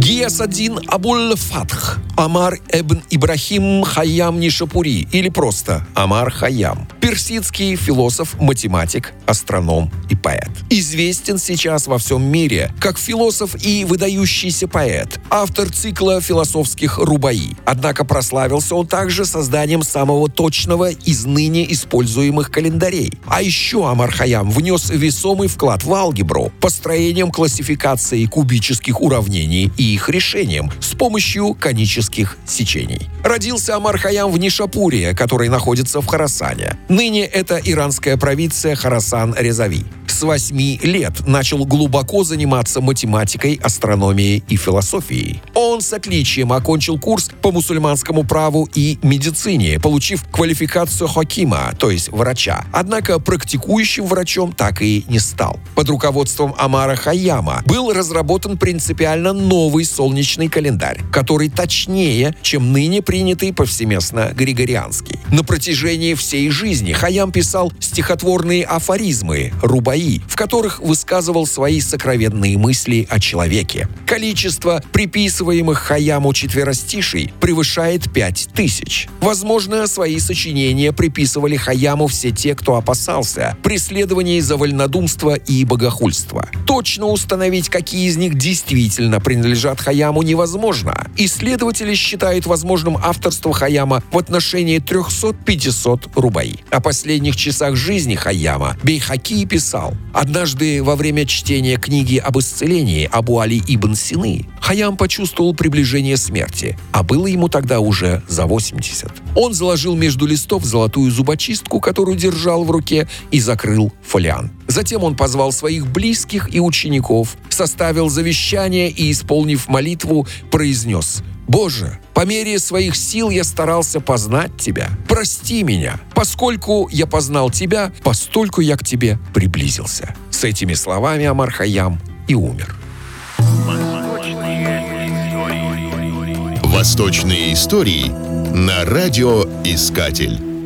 Гиясаддин Абуль-Фатх, Омар эбн Ибрахим Хайям Нишапури или просто Омар Хайям. Персидский философ, математик, астроном и поэт. Известен сейчас во всем мире как философ и выдающийся поэт, автор цикла философских рубаи. Однако прославился он также созданием самого точного из ныне используемых календарей. А еще Омар Хайям внес весомый вклад в алгебру, построением классификации кубических уравнений и их решением с помощью конических сечений. Родился Омар Хайям в Нишапуре, который находится в Харасане. Ныне это иранская провинция Харасан-Резави с 8 лет начал глубоко заниматься математикой, астрономией и философией. Он с отличием окончил курс по мусульманскому праву и медицине, получив квалификацию хакима, то есть врача. Однако практикующим врачом так и не стал. Под руководством Амара Хайяма был разработан принципиально новый солнечный календарь, который точнее, чем ныне принятый повсеместно григорианский. На протяжении всей жизни Хайям писал стихотворные афоризмы, рубаи, в которых высказывал свои сокровенные мысли о человеке. Количество приписываемых Хаяму четверостишей превышает пять тысяч. Возможно, свои сочинения приписывали Хаяму все те, кто опасался преследований за вольнодумство и богохульство. Точно установить, какие из них действительно принадлежат Хаяму, невозможно. Исследователи считают возможным авторство Хаяма в отношении 300-500 рубай. О последних часах жизни Хаяма Бейхаки писал Однажды во время чтения книги об исцелении Абу Али Ибн Сины Хаям почувствовал приближение смерти, а было ему тогда уже за 80. Он заложил между листов золотую зубочистку, которую держал в руке, и закрыл фолиант. Затем он позвал своих близких и учеников, составил завещание и, исполнив молитву, произнес «Боже, по мере своих сил я старался познать Тебя. Прости меня. Поскольку я познал Тебя, постольку я к Тебе приблизился». С этими словами Амар Хаям и умер. Восточные истории на радиоискатель.